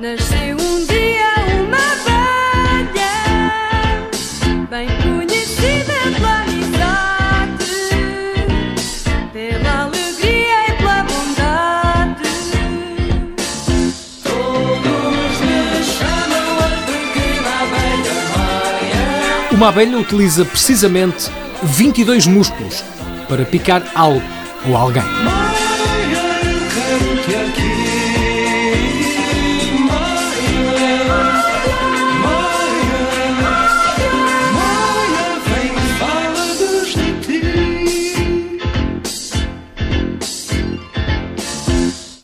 nasceu um dia uma velha, Uma abelha utiliza precisamente 22 músculos para picar algo ou alguém.